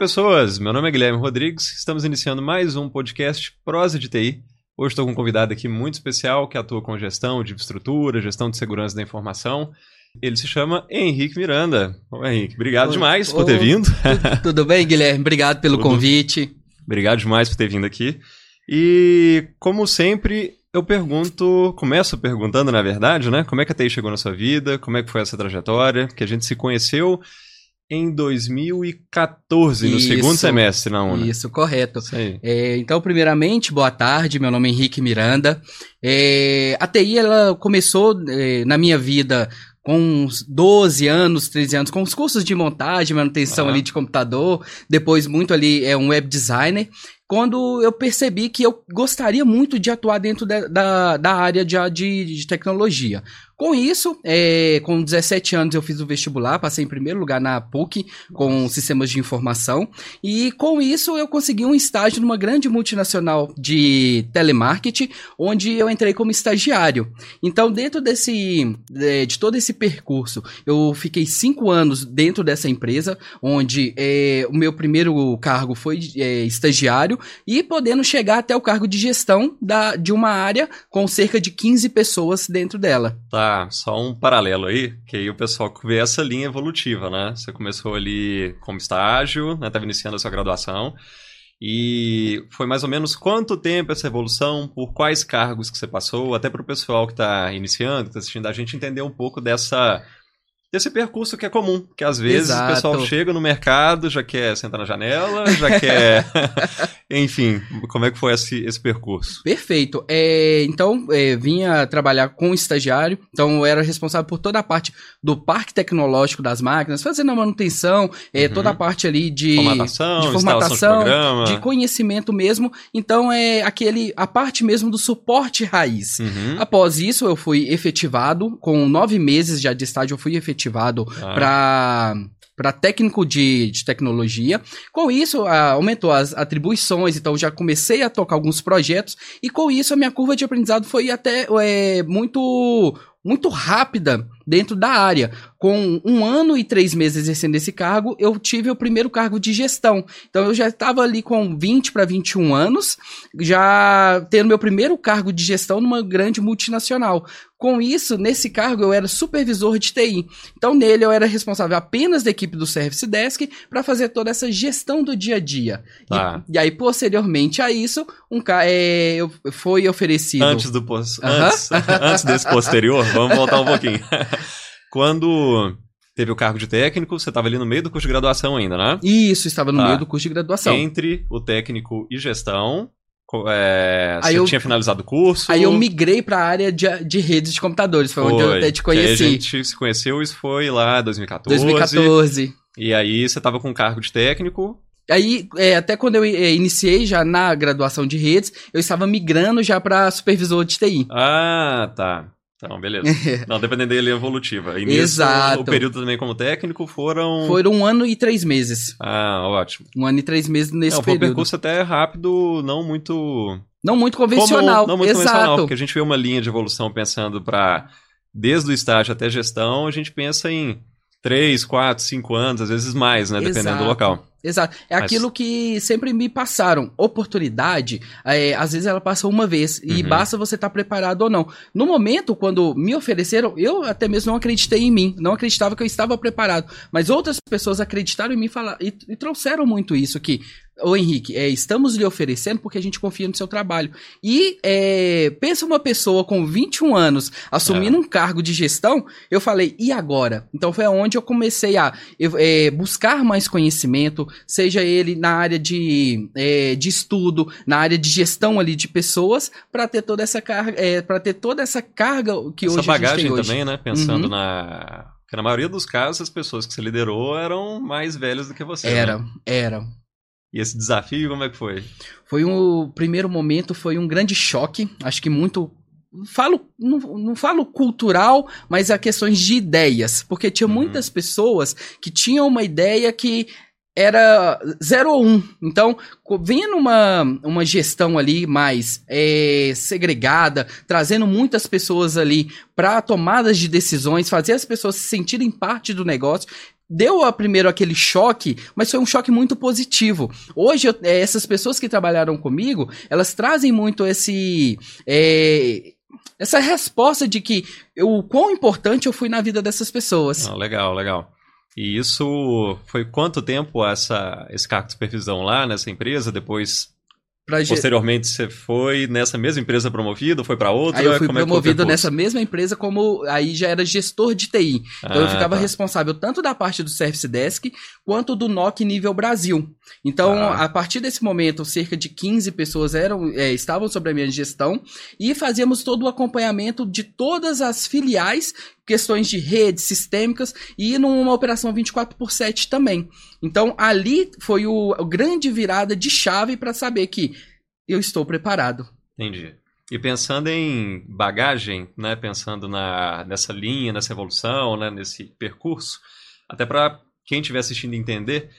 pessoas! Meu nome é Guilherme Rodrigues, estamos iniciando mais um podcast Prosa de TI. Hoje estou com um convidado aqui muito especial que atua com gestão de infraestrutura, gestão de segurança da informação. Ele se chama Henrique Miranda. Ô, Henrique, obrigado Oi. demais por Ô, ter vindo. Tudo, tudo bem, Guilherme? Obrigado pelo Tudo. convite. Obrigado demais por ter vindo aqui. E, como sempre, eu pergunto, começo perguntando, na verdade, né? Como é que a TI chegou na sua vida? Como é que foi essa trajetória? Que a gente se conheceu em 2014, no Isso. segundo semestre na UNA. Isso, correto. Isso. É, então, primeiramente, boa tarde. Meu nome é Henrique Miranda. É, a TI ela começou é, na minha vida com uns 12 anos, 13 anos, com os cursos de montagem, manutenção Ah. ali de computador. Depois, muito ali, é um web designer. Quando eu percebi que eu gostaria muito de atuar dentro da, da, da área de, de, de tecnologia. Com isso, é, com 17 anos eu fiz o vestibular, passei em primeiro lugar na PUC com sistemas de informação. E com isso eu consegui um estágio numa grande multinacional de telemarketing, onde eu entrei como estagiário. Então, dentro desse, de, de todo esse percurso, eu fiquei cinco anos dentro dessa empresa, onde é, o meu primeiro cargo foi é, estagiário e podendo chegar até o cargo de gestão da, de uma área com cerca de 15 pessoas dentro dela. Tá, só um paralelo aí, que aí o pessoal vê essa linha evolutiva, né? Você começou ali como estágio, né? Tava iniciando a sua graduação. E foi mais ou menos quanto tempo essa evolução, por quais cargos que você passou, até para o pessoal que está iniciando, que está assistindo a gente entender um pouco dessa desse percurso que é comum, que às vezes Exato. o pessoal chega no mercado, já quer sentar na janela, já quer, enfim, como é que foi esse, esse percurso? Perfeito. É, então, é, vinha trabalhar com estagiário, então eu era responsável por toda a parte do parque tecnológico das máquinas, fazendo a manutenção, é, Uhum. toda a parte ali de Formatação, de de formatação, programa. de conhecimento mesmo. Então, é aquele a parte mesmo do suporte raiz. Uhum. Após isso, eu fui efetivado, com nove meses já de estágio, eu fui efetivado Ah. para para técnico de, de tecnologia. Com isso, ah, aumentou as atribuições, então já comecei a tocar alguns projetos, e com isso a minha curva de aprendizado foi até é, muito, muito rápida dentro da área. Com um ano e três meses exercendo esse cargo, eu tive o primeiro cargo de gestão. Então eu já estava ali com 20 para 21 anos, já tendo meu primeiro cargo de gestão numa grande multinacional. Com isso, nesse cargo eu era supervisor de TI. Então nele eu era responsável apenas da equipe do Service Desk para fazer toda essa gestão do dia a dia. E- Tá. E, aí posteriormente a isso, um é, eu, foi oferecido. Antes do pos... Aham. antes, antes desse posterior, vamos voltar um pouquinho. Quando teve o cargo de técnico, você estava ali no meio do curso de graduação ainda, né? Isso, estava no Tá. meio do curso de graduação. Entre o técnico e gestão, é, Aí você eu- tinha finalizado o curso. Aí eu migrei para a área de, de redes de computadores, foi, onde eu até te Que aí conheci. a gente se conheceu, isso foi lá em 2014. 2014. E aí você estava com cargo de técnico. Aí, é, até quando eu é, iniciei já na graduação de redes, eu estava migrando já para supervisor de TI. Ah, tá. Então, beleza. Não, dependendo dele, é evolutiva. E nisso, Exato. o período também como técnico foram... Foram um ano e três meses. Ah, ótimo. Um ano e três meses nesse Não, foi um período. percurso até rápido, não muito Não muito convencional. comum, não muito Exato. convencional, porque a gente vê uma linha de evolução pensando para desde o estágio até gestão, a gente pensa em 3, 4, 5 anos, às vezes mais, né, dependendo Exato. do local. Exato. É Mas- aquilo que sempre me passaram. Oportunidade, é, às vezes ela passa uma vez e Uhum. basta você estar preparado ou não. No momento, quando me ofereceram, eu até mesmo não acreditei em mim. Não acreditava que eu estava preparado. Mas outras pessoas acreditaram em mim e, falaram, e, e trouxeram muito isso que. Ô Henrique, é, estamos lhe oferecendo porque a gente confia no seu trabalho. E é, pensa uma pessoa com 21 anos assumindo um cargo de gestão, eu falei, e agora? Então foi onde eu comecei a é, buscar mais conhecimento, seja ele na área de, é, de estudo, na área de gestão ali de pessoas, para ter toda essa carga, é, para ter toda essa carga que Essa hoje a gente bagagem tem hoje. também, né, pensando Uhum. na... Porque na maioria dos casos, as pessoas que você liderou eram mais velhas do que você. Era, né? era. E esse desafio, como é que foi? Foi um primeiro momento, foi um grande choque. Acho que muito. Falo, não, não falo cultural, mas a questões de ideias. Porque tinha Uhum. muitas pessoas que tinham uma ideia que era 0 ou 1. Um. Então, vendo uma, uma gestão ali mais é, segregada, trazendo muitas pessoas ali para tomadas de decisões, fazer as pessoas se sentirem parte do negócio, deu a primeiro aquele choque, mas foi um choque muito positivo. Hoje, eu, é, essas pessoas que trabalharam comigo, elas trazem muito esse. É, essa resposta de que o quão importante eu fui na vida dessas pessoas. Ah, legal, legal. E isso foi quanto tempo essa, esse de supervisão lá nessa empresa? Depois Pra Posteriormente você foi nessa mesma empresa promovido, foi para outra? Aí eu fui Como é promovido é nessa mesma empresa como aí já era gestor de TI. Então ah, eu ficava tá. responsável tanto da parte do Service Desk quanto do NOC nível Brasil. Então ah. a partir desse momento cerca de 15 pessoas eram é, estavam sobre a minha gestão e fazíamos todo o acompanhamento de todas as filiais questões de redes sistêmicas e numa operação 24 por 7 também. Então ali foi o, a grande virada de chave para saber que eu estou preparado. Entendi. E pensando em bagagem, né, pensando na, nessa linha, nessa evolução, né, nesse percurso, até para quem estiver assistindo entender,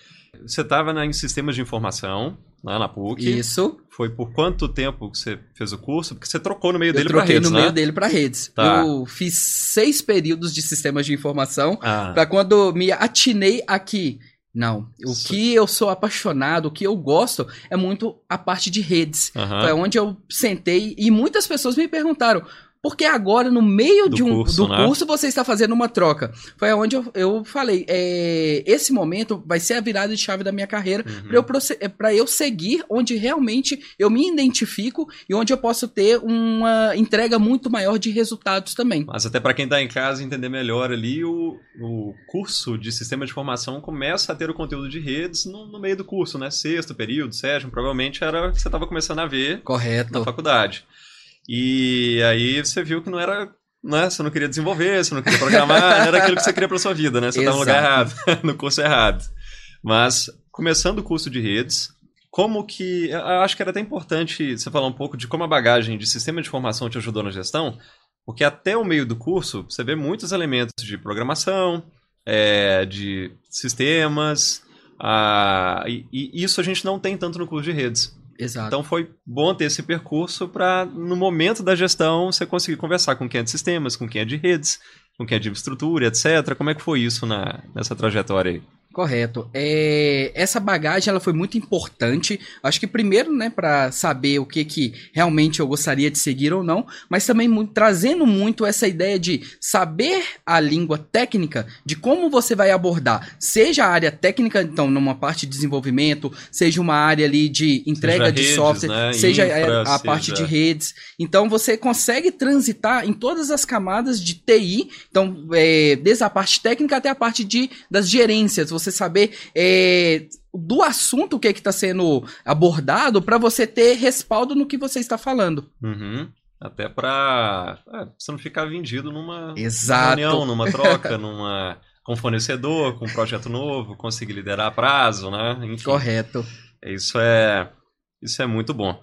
você estava em sistemas de informação, lá na PUC. Isso. Foi por quanto tempo que você fez o curso? Porque você trocou no meio eu dele para redes, no né? meio dele para redes. Tá. Eu fiz seis períodos de sistemas de informação ah. para quando me atinei aqui. Não, o Sim. que eu sou apaixonado, o que eu gosto é muito a parte de redes. Uhum. Foi onde eu sentei e muitas pessoas me perguntaram: porque agora, no meio do de um curso, do né? curso, você está fazendo uma troca. Foi onde eu, eu falei: é, esse momento vai ser a virada de chave da minha carreira uhum. para eu, eu seguir onde realmente eu me identifico e onde eu posso ter uma entrega muito maior de resultados também. Mas até para quem está em casa entender melhor ali, o, o curso de sistema de formação começa a ter o conteúdo de redes no, no meio do curso, né? Sexto período, sétimo, provavelmente era o que você estava começando a ver Correto. na faculdade. E aí você viu que não era. Né? Você não queria desenvolver, você não queria programar, era aquilo que você queria para sua vida, né? Você está no lugar errado, no curso errado. Mas, começando o curso de redes, como que. Eu acho que era até importante você falar um pouco de como a bagagem de sistema de informação te ajudou na gestão, porque até o meio do curso você vê muitos elementos de programação, é, de sistemas, ah, e, e, isso a gente não tem tanto no curso de redes. Exato. Então foi bom ter esse percurso para, no momento da gestão, você conseguir conversar com quem é de sistemas, com quem é de redes, com quem é de infraestrutura, etc. Como é que foi isso na, nessa trajetória aí? Correto. É, essa bagagem ela foi muito importante. Acho que primeiro, né, para saber o que que realmente eu gostaria de seguir ou não, mas também muito, trazendo muito essa ideia de saber a língua técnica, de como você vai abordar, seja a área técnica, então numa parte de desenvolvimento, seja uma área ali de entrega seja de redes, software, né? seja Infra, a, a parte de redes. Então você consegue transitar em todas as camadas de TI, então é, desde a parte técnica até a parte de das gerências você saber é, do assunto que é está sendo abordado para você ter respaldo no que você está falando. Uhum. Até para é, você não ficar vendido numa, Exato. reunião, numa troca, numa com fornecedor, com um projeto novo, conseguir liderar prazo, né? Enfim, Correto. Isso é isso é muito bom.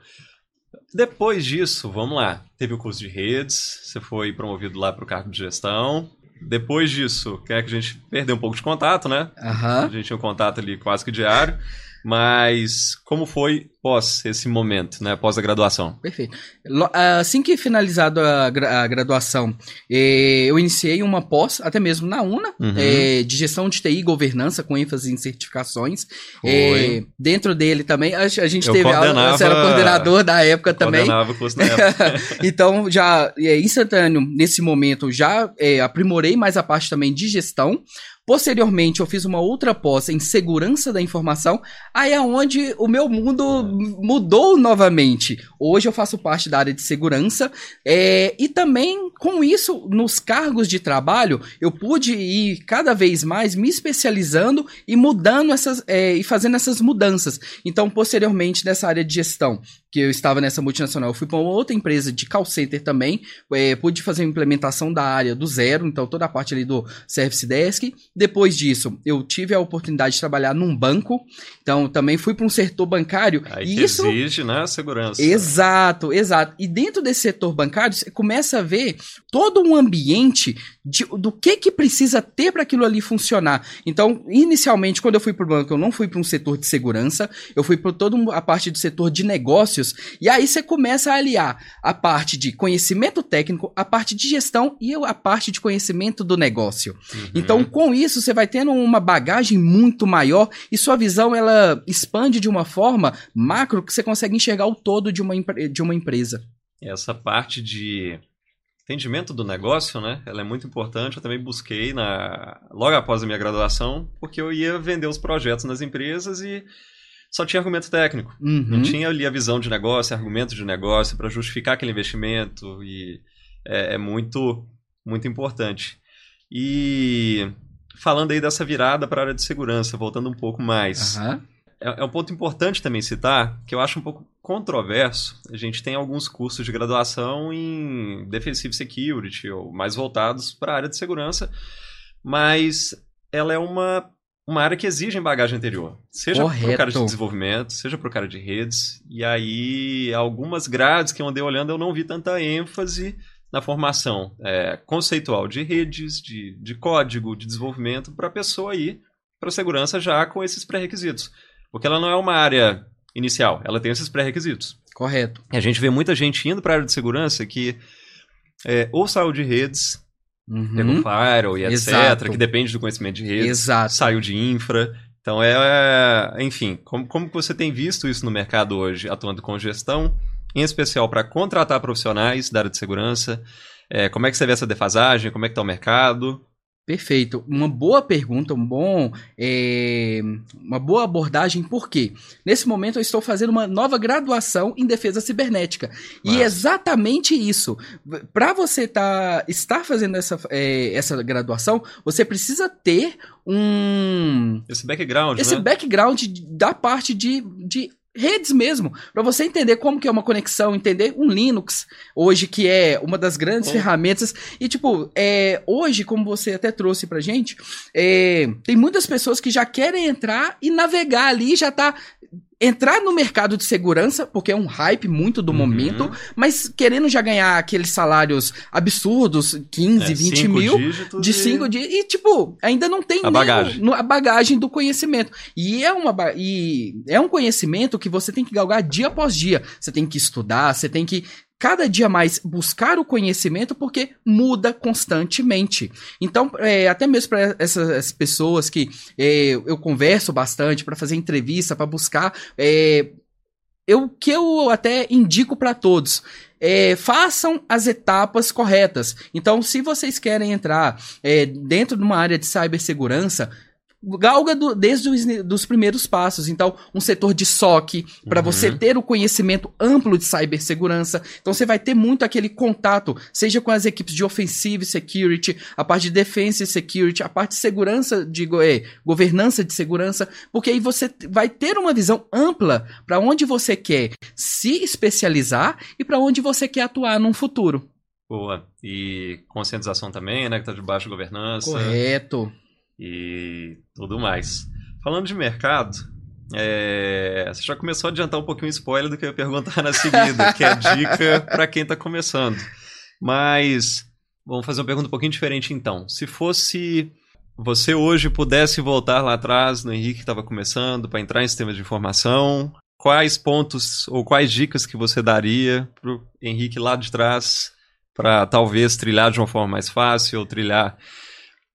Depois disso, vamos lá. Teve o curso de redes, você foi promovido lá para o cargo de gestão. Depois disso, que é que a gente perdeu um pouco de contato, né? Uhum. A gente tinha um contato ali quase que diário. Mas como foi pós esse momento, né? Pós a graduação? Perfeito. Assim que finalizado a, gra a graduação, eh, eu iniciei uma pós, até mesmo na UNA, uhum. eh, de gestão de TI e governança, com ênfase em certificações. Eh, dentro dele também, a, a gente eu teve aula, você era coordenador da época também. Coordenava o curso na época. então, já é instantâneo, nesse momento, já aprimorei mais a parte também de gestão. Posteriormente, eu fiz uma outra pós em segurança da informação, aí é onde o meu mundo mudou novamente. Hoje eu faço parte da área de segurança é, e também com isso, nos cargos de trabalho, eu pude ir cada vez mais me especializando e mudando essas é, e fazendo essas mudanças. Então, posteriormente, nessa área de gestão, que eu estava nessa multinacional, eu fui para outra empresa de call center também, é, pude fazer a implementação da área do zero, então toda a parte ali do Service Desk. Depois disso, eu tive a oportunidade de trabalhar num banco, então também fui para um setor bancário. Aí Isso... exige, né, segurança. Exato, exato. E dentro desse setor bancário, você começa a ver todo um ambiente de, do que que precisa ter para aquilo ali funcionar. Então, inicialmente, quando eu fui para o banco, eu não fui para um setor de segurança, eu fui para toda a parte do setor de negócios, e aí você começa a aliar a parte de conhecimento técnico, a parte de gestão e a parte de conhecimento do negócio. Uhum. Então, com isso, você vai tendo uma bagagem muito maior e sua visão ela expande de uma forma macro que você consegue enxergar o todo de uma, de uma empresa. Essa parte de entendimento do negócio, né? Ela é muito importante. Eu também busquei na logo após a minha graduação, porque eu ia vender os projetos nas empresas e só tinha argumento técnico. Uhum. Não tinha ali a visão de negócio, argumento de negócio para justificar aquele investimento e é, é, muito muito importante. E falando aí dessa virada para a área de segurança, voltando um pouco mais. Uhum. É, é, um ponto importante também citar, que eu acho um pouco controverso. A gente tem alguns cursos de graduação em Defensive Security, ou mais voltados para a área de segurança, mas ela é uma, uma área que exige bagagem anterior. Seja para o cara de desenvolvimento, seja para o cara de redes. E aí, algumas grades que eu andei olhando, eu não vi tanta ênfase na formação é, conceitual de redes, de, de código, de desenvolvimento, para a pessoa ir para segurança já com esses pré-requisitos. Porque ela não é uma área inicial, ela tem esses pré-requisitos. Correto. E a gente vê muita gente indo para a área de segurança que é, ou saiu de redes, uhum. pegou firewall e etc., Exato. que depende do conhecimento de redes, Exato. saiu de infra. Então, é, enfim, como, como você tem visto isso no mercado hoje, atuando com gestão, em especial para contratar profissionais da área de segurança? É, como é que você vê essa defasagem? Como é que está o mercado? Perfeito. Uma boa pergunta, um bom, é, uma boa abordagem, por quê? Nesse momento eu estou fazendo uma nova graduação em defesa cibernética. Mas... E exatamente isso. Para você tá, estar fazendo essa, é, essa graduação, você precisa ter um. Esse background. Esse né? background da parte de, de redes mesmo, para você entender como que é uma conexão, entender um Linux, hoje que é uma das grandes ferramentas, e tipo, é, hoje, como você até trouxe pra gente, é, tem muitas pessoas que já querem entrar e navegar ali, já tá entrar no mercado de segurança, porque é um hype muito do uhum. momento, mas querendo já ganhar aqueles salários absurdos, 15, é, 20 mil, de 5 e... dias, e tipo, ainda não tem a bagagem. a bagagem do conhecimento. E é, uma, e é um conhecimento que você tem que galgar dia após dia. Você tem que estudar, você tem que cada dia mais buscar o conhecimento porque muda constantemente. Então, é, até mesmo para essas pessoas que é, eu converso bastante para fazer entrevista, para buscar, é, eu que eu até indico para todos. É, façam as etapas corretas. Então, se vocês querem entrar é, dentro de uma área de cibersegurança, galga do, desde os dos primeiros passos. Então, um setor de SOC, para uhum. você ter o conhecimento amplo de cibersegurança. Então, você vai ter muito aquele contato, seja com as equipes de offensive security, a parte de defense security, a parte de segurança, de é, governança de segurança, porque aí você vai ter uma visão ampla para onde você quer se especializar e para onde você quer atuar num futuro. Boa. E conscientização também, né? Que tá debaixo de governança. Correto e tudo mais. Falando de mercado, é... você já começou a adiantar um pouquinho o spoiler do que eu ia perguntar na seguida, que é dica para quem está começando. Mas vamos fazer uma pergunta um pouquinho diferente então. Se fosse você hoje pudesse voltar lá atrás no Henrique que estava começando para entrar em sistemas de informação, quais pontos ou quais dicas que você daria para o Henrique lá de trás para talvez trilhar de uma forma mais fácil ou trilhar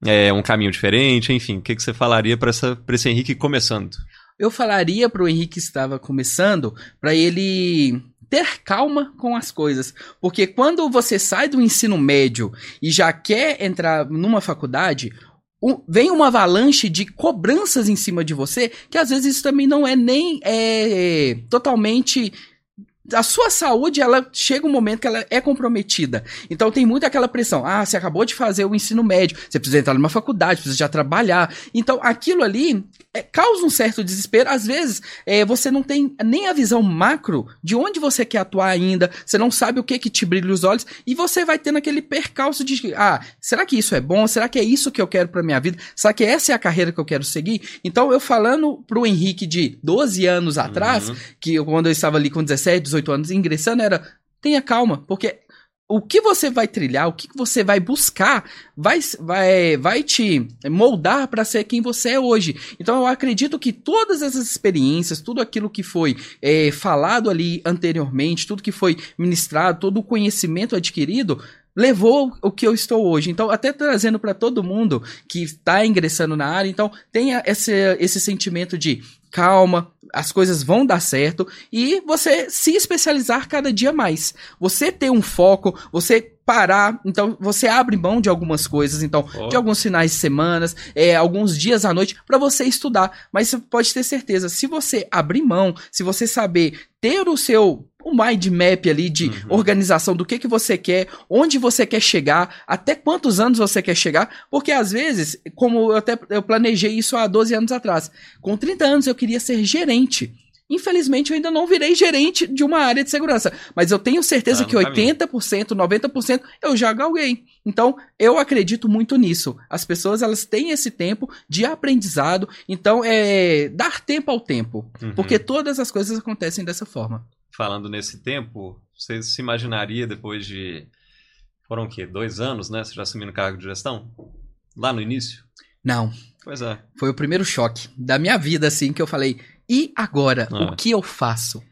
é, um caminho diferente, enfim, o que, que você falaria para esse Henrique começando? Eu falaria para o Henrique que estava começando, para ele ter calma com as coisas, porque quando você sai do ensino médio e já quer entrar numa faculdade, vem uma avalanche de cobranças em cima de você, que às vezes isso também não é nem é, totalmente a sua saúde, ela chega um momento que ela é comprometida. Então tem muito aquela pressão. Ah, você acabou de fazer o ensino médio, você precisa entrar numa faculdade, precisa já trabalhar. Então aquilo ali é, causa um certo desespero. Às vezes é, você não tem nem a visão macro de onde você quer atuar ainda, você não sabe o que que te brilha os olhos e você vai tendo aquele percalço de ah, será que isso é bom? Será que é isso que eu quero para minha vida? Será que essa é a carreira que eu quero seguir? Então eu falando pro Henrique de 12 anos atrás, uhum. que quando eu estava ali com 17, 18 anos ingressando era tenha calma, porque o que você vai trilhar, o que você vai buscar, vai, vai, vai te moldar para ser quem você é hoje. Então eu acredito que todas essas experiências, tudo aquilo que foi é, falado ali anteriormente, tudo que foi ministrado, todo o conhecimento adquirido, levou o que eu estou hoje. Então, até trazendo para todo mundo que está ingressando na área, então tenha esse, esse sentimento de calma, as coisas vão dar certo e você se especializar cada dia mais. Você ter um foco, você parar, então você abre mão de algumas coisas, então oh. de alguns finais de semanas, é, alguns dias à noite para você estudar. Mas você pode ter certeza, se você abrir mão, se você saber ter o seu o mind map ali de uhum. organização do que, que você quer, onde você quer chegar, até quantos anos você quer chegar, porque às vezes, como eu até eu planejei isso há 12 anos atrás, com 30 anos eu queria ser gerente. Infelizmente, eu ainda não virei gerente de uma área de segurança. Mas eu tenho certeza tá que 80%, 90% eu já galguei. Então, eu acredito muito nisso. As pessoas, elas têm esse tempo de aprendizado. Então, é dar tempo ao tempo. Uhum. Porque todas as coisas acontecem dessa forma falando nesse tempo, você se imaginaria depois de. Foram o quê? Dois anos, né? Você já assumindo o cargo de gestão? Lá no início? Não. Pois é. Foi o primeiro choque da minha vida, assim, que eu falei: e agora? Ah. O que eu faço?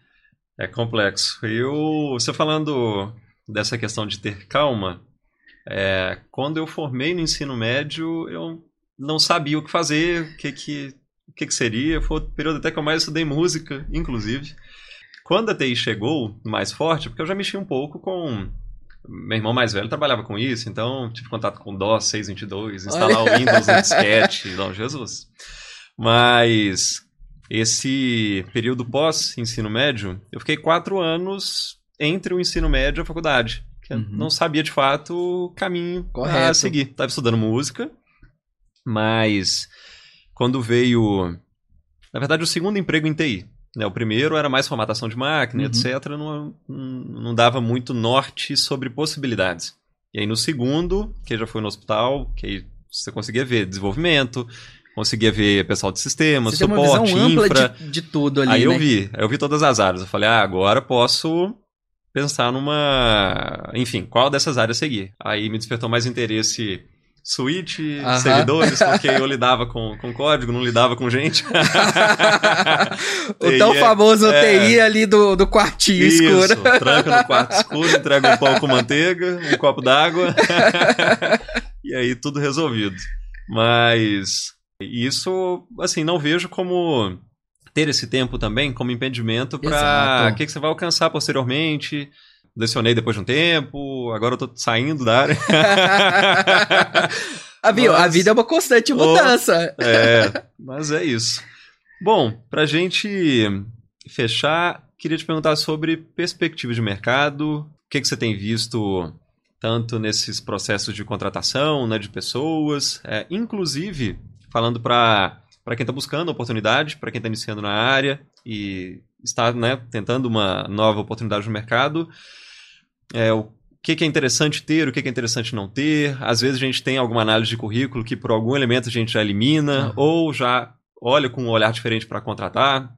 É complexo. Eu, você falando dessa questão de ter calma, é, quando eu formei no ensino médio, eu não sabia o que fazer, o que que, o que, que seria. Foi o período até que eu mais estudei música, inclusive. Quando a TI chegou mais forte, porque eu já mexi um pouco com. Meu irmão mais velho trabalhava com isso, então tive contato com DOS 622, instalar Olha. o Windows no disquete, não, Jesus. Mas esse período pós-ensino médio, eu fiquei quatro anos entre o ensino médio e a faculdade. Que uhum. não sabia de fato o caminho Correto. a seguir. Estava estudando música, mas quando veio. Na verdade, o segundo emprego em TI. Né, o primeiro era mais formatação de máquina, uhum. etc. Não, não dava muito norte sobre possibilidades. E aí no segundo, que já foi no hospital, que aí você conseguia ver desenvolvimento, conseguia ver pessoal de sistemas, você suporte, tem uma visão infra. Ampla de, de tudo ali, Aí né? eu vi, aí eu vi todas as áreas. Eu falei, ah, agora posso pensar numa... Enfim, qual dessas áreas seguir? Aí me despertou mais interesse Switch, uh -huh. servidores, porque eu lidava com, com código, não lidava com gente. o tão famoso é, TI ali do, do quartinho isso, escuro. tranca no quarto escuro, entrega um pão com manteiga, um copo d'água. e aí tudo resolvido. Mas isso, assim, não vejo como ter esse tempo também como impedimento para o que, que você vai alcançar posteriormente lecionei depois de um tempo, agora eu tô saindo da área. a, mas, a vida é uma constante mudança. Oh, é, mas é isso. Bom, pra gente fechar, queria te perguntar sobre perspectiva de mercado, o que, que você tem visto tanto nesses processos de contratação, né, de pessoas, é, inclusive falando para quem está buscando oportunidade, para quem está iniciando na área e está né, tentando uma nova oportunidade no mercado, é, o que, que, é interessante ter, o que, que, é interessante não ter. Às vezes a gente tem alguma análise de currículo que por algum elemento a gente já elimina uhum. ou já olha com um olhar diferente para contratar.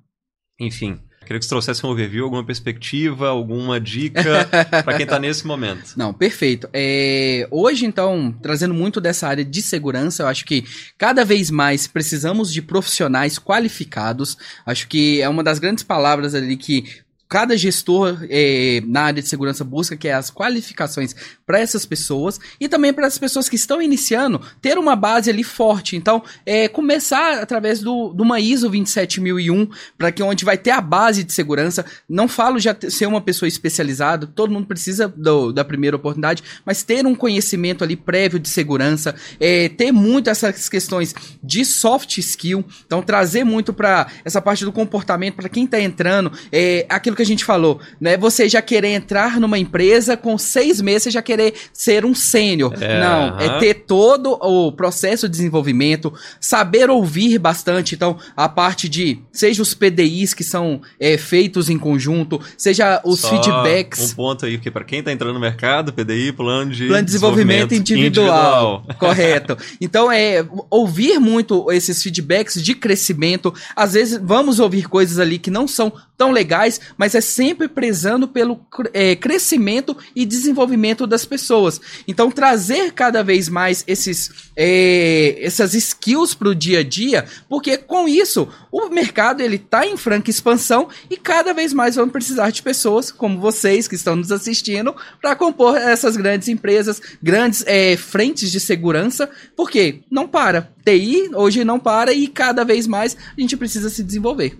Enfim, queria que você trouxesse um overview, alguma perspectiva, alguma dica para quem está nesse momento. Não, perfeito. É, hoje, então, trazendo muito dessa área de segurança, eu acho que cada vez mais precisamos de profissionais qualificados. Acho que é uma das grandes palavras ali que cada gestor é, na área de segurança busca, que é as qualificações para essas pessoas e também para as pessoas que estão iniciando ter uma base ali forte. Então, é, começar através do, de uma ISO 27001 para que onde vai ter a base de segurança. Não falo já ser uma pessoa especializada, todo mundo precisa do, da primeira oportunidade, mas ter um conhecimento ali prévio de segurança, é, ter muito essas questões de soft skill, então trazer muito para essa parte do comportamento para quem está entrando, é, aquilo que que a gente falou, né? Você já querer entrar numa empresa com seis meses, você já querer ser um sênior. É, Não, é aham. ter todo o processo de desenvolvimento, saber ouvir bastante. Então, a parte de, seja os PDIs que são é, feitos em conjunto, seja os Só feedbacks. Um ponto aí, porque para quem tá entrando no mercado, PDI, plano de, Plano de desenvolvimento individual. Correto. Então, é ouvir muito esses feedbacks de crescimento. Às vezes, vamos ouvir coisas ali que não são tão legais, mas é sempre prezando pelo é, crescimento e desenvolvimento das pessoas. Então, trazer cada vez mais esses, é, essas skills para o dia a dia, porque com isso, o mercado ele tá em franca expansão e cada vez mais vamos precisar de pessoas como vocês que estão nos assistindo para compor essas grandes empresas, grandes é, frentes de segurança, porque não para. TI hoje não para e cada vez mais a gente precisa se desenvolver.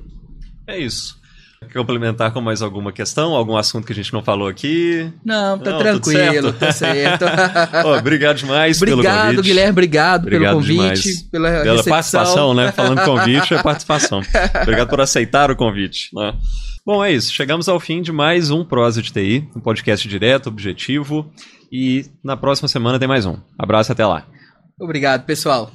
É isso. Complementar com mais alguma questão? Algum assunto que a gente não falou aqui? Não, tá Não, tranquilo, certo. tá certo. Ó, obrigado demais pelo obrigado, convite. Guilherme, obrigado, Obrigado pelo convite, demais. pela, Pela recepção. participação, né? Falando convite, é participação. Obrigado por aceitar o convite. Né? Bom, é isso. Chegamos ao fim de mais um Prosa de TI, um podcast direto, objetivo. E na próxima semana tem mais um. Abraço e até lá. Obrigado, pessoal.